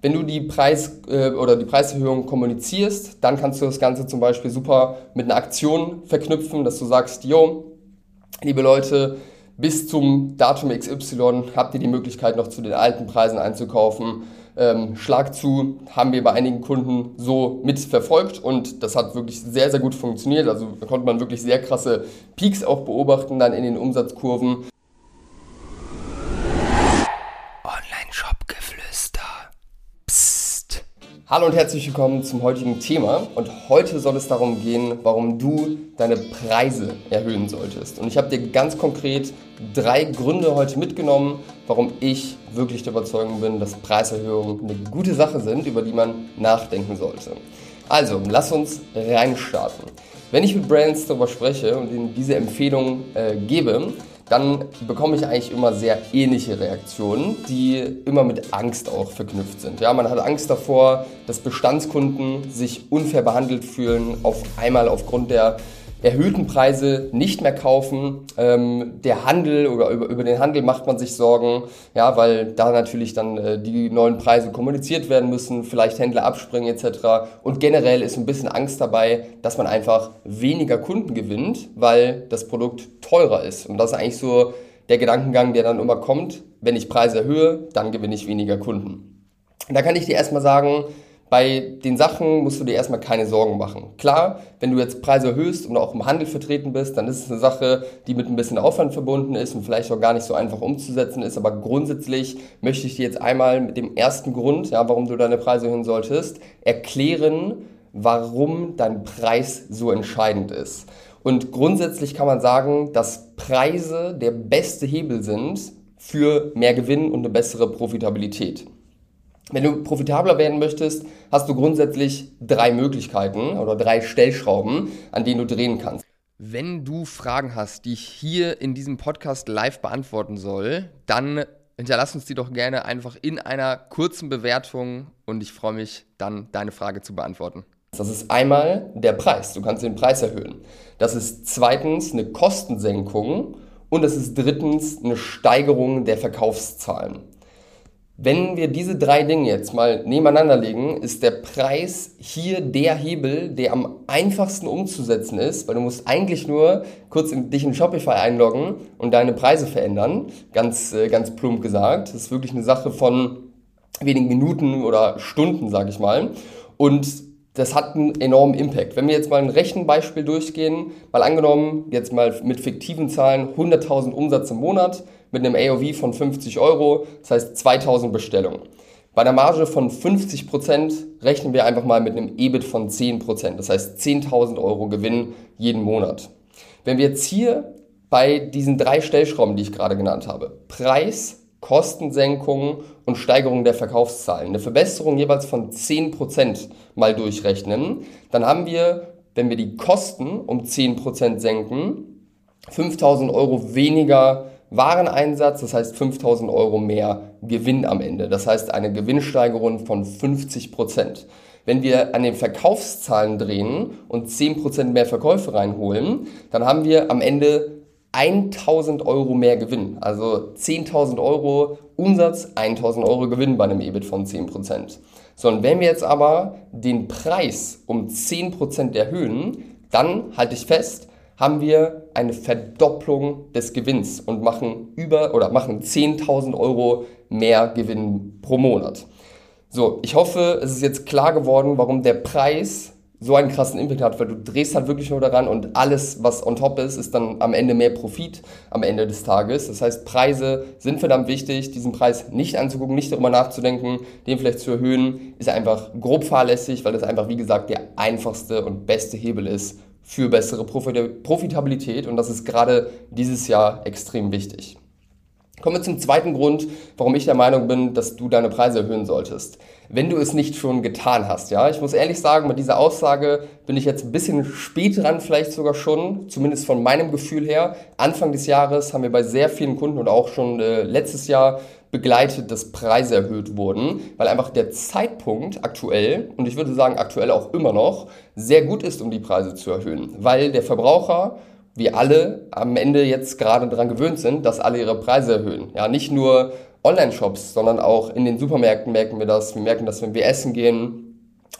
Wenn du die Preis äh, oder die Preiserhöhung kommunizierst, dann kannst du das Ganze zum Beispiel super mit einer Aktion verknüpfen, dass du sagst, yo, liebe Leute, bis zum Datum XY habt ihr die Möglichkeit noch zu den alten Preisen einzukaufen. Ähm, Schlag zu haben wir bei einigen Kunden so mitverfolgt und das hat wirklich sehr, sehr gut funktioniert. Also da konnte man wirklich sehr krasse Peaks auch beobachten dann in den Umsatzkurven. Hallo und herzlich willkommen zum heutigen Thema. Und heute soll es darum gehen, warum du deine Preise erhöhen solltest. Und ich habe dir ganz konkret drei Gründe heute mitgenommen, warum ich wirklich der Überzeugung bin, dass Preiserhöhungen eine gute Sache sind, über die man nachdenken sollte. Also, lass uns reinstarten. Wenn ich mit Brands darüber spreche und ihnen diese Empfehlung äh, gebe, dann bekomme ich eigentlich immer sehr ähnliche Reaktionen, die immer mit Angst auch verknüpft sind. Ja, man hat Angst davor, dass Bestandskunden sich unfair behandelt fühlen, auf einmal aufgrund der erhöhten Preise nicht mehr kaufen. Ähm, der Handel oder über, über, den Handel macht man sich Sorgen, ja, weil da natürlich dann äh, die neuen Preise kommuniziert werden müssen, vielleicht Händler abspringen etc. Und generell ist ein bisschen Angst dabei, dass man einfach weniger Kunden gewinnt, weil das Produkt teurer ist. Und das ist eigentlich so der Gedankengang, der dann immer kommt, wenn ich Preise erhöhe, dann gewinne ich weniger Kunden. Und da kann ich dir erstmal sagen, bei den Sachen musst du dir erstmal keine Sorgen machen. Klar, wenn du jetzt Preise erhöhst und auch im Handel vertreten bist, dann ist es eine Sache, die mit ein bisschen Aufwand verbunden ist und vielleicht auch gar nicht so einfach umzusetzen ist. Aber grundsätzlich möchte ich dir jetzt einmal mit dem ersten Grund, ja, warum du deine Preise erhöhen solltest, erklären, warum dein Preis so entscheidend ist. Und grundsätzlich kann man sagen, dass Preise der beste Hebel sind für mehr Gewinn und eine bessere Profitabilität. Wenn du profitabler werden möchtest, hast du grundsätzlich drei Möglichkeiten oder drei Stellschrauben, an denen du drehen kannst. Wenn du Fragen hast, die ich hier in diesem Podcast live beantworten soll, dann hinterlass uns die doch gerne einfach in einer kurzen Bewertung und ich freue mich dann, deine Frage zu beantworten. Das ist einmal der Preis. Du kannst den Preis erhöhen. Das ist zweitens eine Kostensenkung und das ist drittens eine Steigerung der Verkaufszahlen. Wenn wir diese drei Dinge jetzt mal nebeneinander legen, ist der Preis hier der Hebel, der am einfachsten umzusetzen ist, weil du musst eigentlich nur kurz in, dich in Shopify einloggen und deine Preise verändern, ganz, äh, ganz plump gesagt. Das ist wirklich eine Sache von wenigen Minuten oder Stunden, sag ich mal. Und das hat einen enormen Impact. Wenn wir jetzt mal ein Rechenbeispiel durchgehen, mal angenommen, jetzt mal mit fiktiven Zahlen 100.000 Umsatz im Monat, mit einem AOV von 50 Euro, das heißt 2000 Bestellungen. Bei einer Marge von 50% rechnen wir einfach mal mit einem EBIT von 10%, das heißt 10.000 Euro Gewinn jeden Monat. Wenn wir jetzt hier bei diesen drei Stellschrauben, die ich gerade genannt habe, Preis, Kostensenkung und Steigerung der Verkaufszahlen, eine Verbesserung jeweils von 10% mal durchrechnen, dann haben wir, wenn wir die Kosten um 10% senken, 5000 Euro weniger Wareneinsatz, das heißt 5000 Euro mehr Gewinn am Ende. Das heißt eine Gewinnsteigerung von 50 Prozent. Wenn wir an den Verkaufszahlen drehen und 10 Prozent mehr Verkäufe reinholen, dann haben wir am Ende 1000 Euro mehr Gewinn. Also 10.000 Euro Umsatz, 1000 Euro Gewinn bei einem EBIT von 10 Prozent. So, und wenn wir jetzt aber den Preis um 10 Prozent erhöhen, dann halte ich fest, haben wir eine Verdopplung des Gewinns und machen über oder machen 10.000 Euro mehr Gewinn pro Monat. So, ich hoffe, es ist jetzt klar geworden, warum der Preis so einen krassen Impact hat, weil du drehst halt wirklich nur daran und alles, was on top ist, ist dann am Ende mehr Profit am Ende des Tages. Das heißt, Preise sind verdammt wichtig. Diesen Preis nicht anzugucken, nicht darüber nachzudenken, den vielleicht zu erhöhen, ist einfach grob fahrlässig, weil das einfach, wie gesagt, der einfachste und beste Hebel ist, für bessere Profitabilität und das ist gerade dieses Jahr extrem wichtig. Kommen wir zum zweiten Grund, warum ich der Meinung bin, dass du deine Preise erhöhen solltest. Wenn du es nicht schon getan hast, ja. Ich muss ehrlich sagen, mit dieser Aussage bin ich jetzt ein bisschen spät dran, vielleicht sogar schon, zumindest von meinem Gefühl her. Anfang des Jahres haben wir bei sehr vielen Kunden und auch schon äh, letztes Jahr begleitet, dass Preise erhöht wurden, weil einfach der Zeitpunkt aktuell, und ich würde sagen aktuell auch immer noch, sehr gut ist, um die Preise zu erhöhen, weil der Verbraucher wir alle am Ende jetzt gerade daran gewöhnt sind, dass alle ihre Preise erhöhen. Ja, nicht nur Online-Shops, sondern auch in den Supermärkten merken wir das. Wir merken das, wenn wir essen gehen.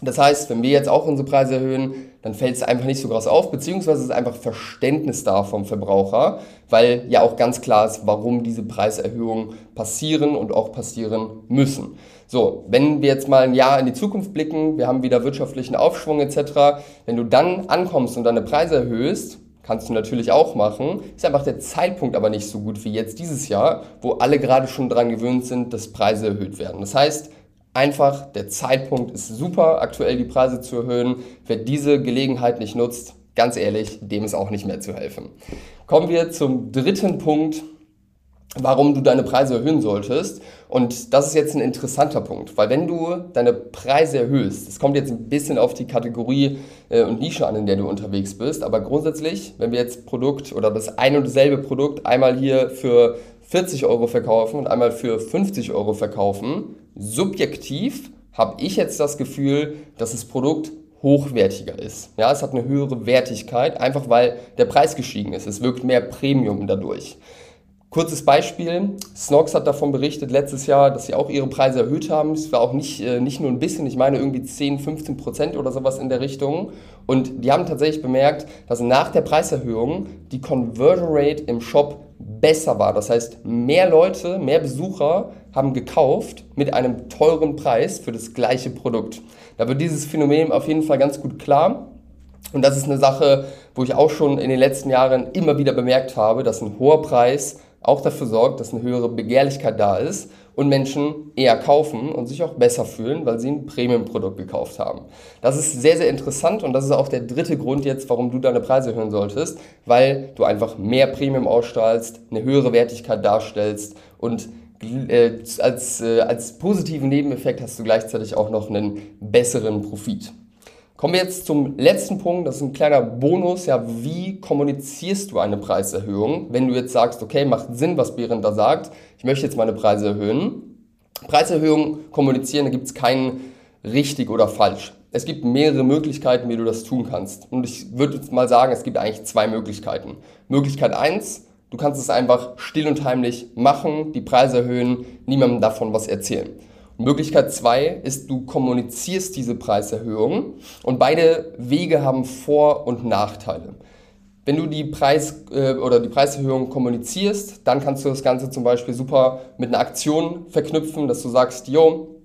Das heißt, wenn wir jetzt auch unsere Preise erhöhen, dann fällt es einfach nicht so krass auf, beziehungsweise ist einfach Verständnis da vom Verbraucher, weil ja auch ganz klar ist, warum diese Preiserhöhungen passieren und auch passieren müssen. So, wenn wir jetzt mal ein Jahr in die Zukunft blicken, wir haben wieder wirtschaftlichen Aufschwung etc., wenn du dann ankommst und deine Preise erhöhst, kannst du natürlich auch machen, ist einfach der Zeitpunkt aber nicht so gut wie jetzt dieses Jahr, wo alle gerade schon daran gewöhnt sind, dass Preise erhöht werden. Das heißt, einfach der Zeitpunkt ist super, aktuell die Preise zu erhöhen. Wer diese Gelegenheit nicht nutzt, ganz ehrlich, dem ist auch nicht mehr zu helfen. Kommen wir zum dritten Punkt, warum du deine Preise erhöhen solltest. Und das ist jetzt ein interessanter Punkt, weil wenn du deine Preise erhöhst, es kommt jetzt ein bisschen auf die Kategorie äh, und Nische an, in der du unterwegs bist, aber grundsätzlich, wenn wir jetzt Produkt oder das ein und dasselbe Produkt einmal hier für 40 Euro verkaufen und einmal für 50 Euro verkaufen, subjektiv habe ich jetzt das Gefühl, dass das Produkt hochwertiger ist. Ja, es hat eine höhere Wertigkeit, einfach weil der Preis gestiegen ist. Es wirkt mehr Premium dadurch. Kurzes Beispiel, Snox hat davon berichtet letztes Jahr, dass sie auch ihre Preise erhöht haben. Es war auch nicht, äh, nicht nur ein bisschen, ich meine irgendwie 10, 15 Prozent oder sowas in der Richtung. Und die haben tatsächlich bemerkt, dass nach der Preiserhöhung die Conversion Rate im Shop besser war. Das heißt, mehr Leute, mehr Besucher haben gekauft mit einem teuren Preis für das gleiche Produkt. Da wird dieses Phänomen auf jeden Fall ganz gut klar. Und das ist eine Sache, wo ich auch schon in den letzten Jahren immer wieder bemerkt habe, dass ein hoher Preis auch dafür sorgt, dass eine höhere Begehrlichkeit da ist und Menschen eher kaufen und sich auch besser fühlen, weil sie ein Premium-Produkt gekauft haben. Das ist sehr, sehr interessant und das ist auch der dritte Grund jetzt, warum du deine Preise erhöhen solltest, weil du einfach mehr Premium ausstrahlst, eine höhere Wertigkeit darstellst und äh, als, äh, als positiven Nebeneffekt hast du gleichzeitig auch noch einen besseren Profit. Kommen wir jetzt zum letzten Punkt, das ist ein kleiner Bonus. Ja, wie kommunizierst du eine Preiserhöhung? Wenn du jetzt sagst, okay, macht Sinn, was Behrendt da sagt, ich möchte jetzt meine Preise erhöhen. Preiserhöhung kommunizieren, da gibt es keinen richtig oder falsch. Es gibt mehrere Möglichkeiten, wie du das tun kannst. Und ich würde jetzt mal sagen, es gibt eigentlich zwei Möglichkeiten. Möglichkeit eins: du kannst es einfach still und heimlich machen, die Preise erhöhen, niemandem davon was erzählen. Möglichkeit zwei ist, du kommunizierst diese Preiserhöhung und beide Wege haben Vor- und Nachteile. Wenn du die Preis äh, oder die Preiserhöhung kommunizierst, dann kannst du das Ganze zum Beispiel super mit einer Aktion verknüpfen, dass du sagst, yo,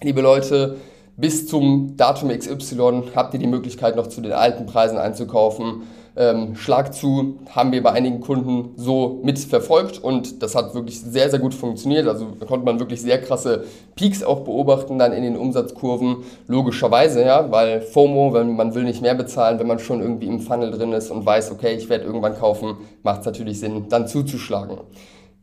liebe Leute, bis zum Datum XY habt ihr die Möglichkeit noch zu den alten Preisen einzukaufen ähm, Schlag zu haben wir bei einigen Kunden so mitverfolgt und das hat wirklich sehr, sehr gut funktioniert. Also konnte man wirklich sehr krasse Peaks auch beobachten dann in den Umsatzkurven, logischerweise, ja, weil FOMO, wenn man will nicht mehr bezahlen, wenn man schon irgendwie im Funnel drin ist und weiß, okay, ich werde irgendwann kaufen, macht es natürlich Sinn, dann zuzuschlagen.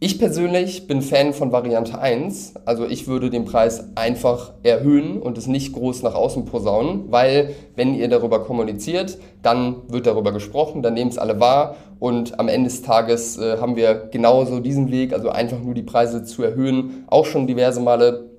Ich persönlich bin Fan von Variante 1, also ich würde den Preis einfach erhöhen und es nicht groß nach außen posaunen, weil wenn ihr darüber kommuniziert, dann wird darüber gesprochen, dann nehmen es alle wahr und am Ende des Tages äh, haben wir genauso diesen Weg, also einfach nur die Preise zu erhöhen, auch schon diverse Male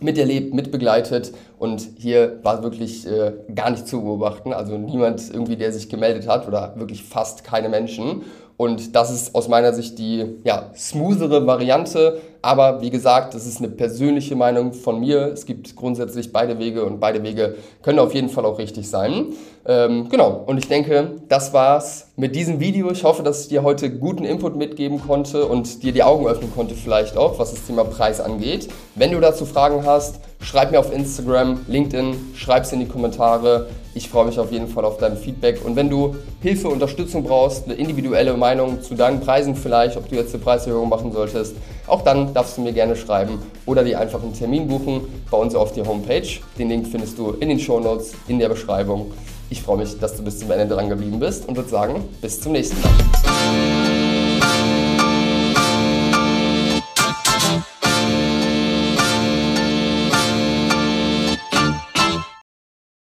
miterlebt, mitbegleitet und hier war wirklich äh, gar nicht zu beobachten, also niemand irgendwie, der sich gemeldet hat oder wirklich fast keine Menschen und das ist aus meiner Sicht die ja, smoothere Variante. Aber wie gesagt, das ist eine persönliche Meinung von mir. Es gibt grundsätzlich beide Wege und beide Wege können auf jeden Fall auch richtig sein. Ähm, genau, und ich denke, das war's mit diesem Video. Ich hoffe, dass ich dir heute guten Input mitgeben konnte und dir die Augen öffnen konnte, vielleicht auch, was das Thema Preis angeht. Wenn du dazu Fragen hast, schreib mir auf Instagram, LinkedIn, schreib es in die Kommentare. Ich freue mich auf jeden Fall auf dein Feedback. Und wenn du Hilfe, Unterstützung brauchst, eine individuelle Meinung zu deinen Preisen vielleicht, ob du jetzt eine Preiserhöhung machen solltest, auch dann darfst du mir gerne schreiben oder dir einfach einen Termin buchen bei uns auf die Homepage. Den Link findest du in den Show Notes, in der Beschreibung. Ich freue mich, dass du bis zum Ende dran geblieben bist und würde sagen, bis zum nächsten Mal.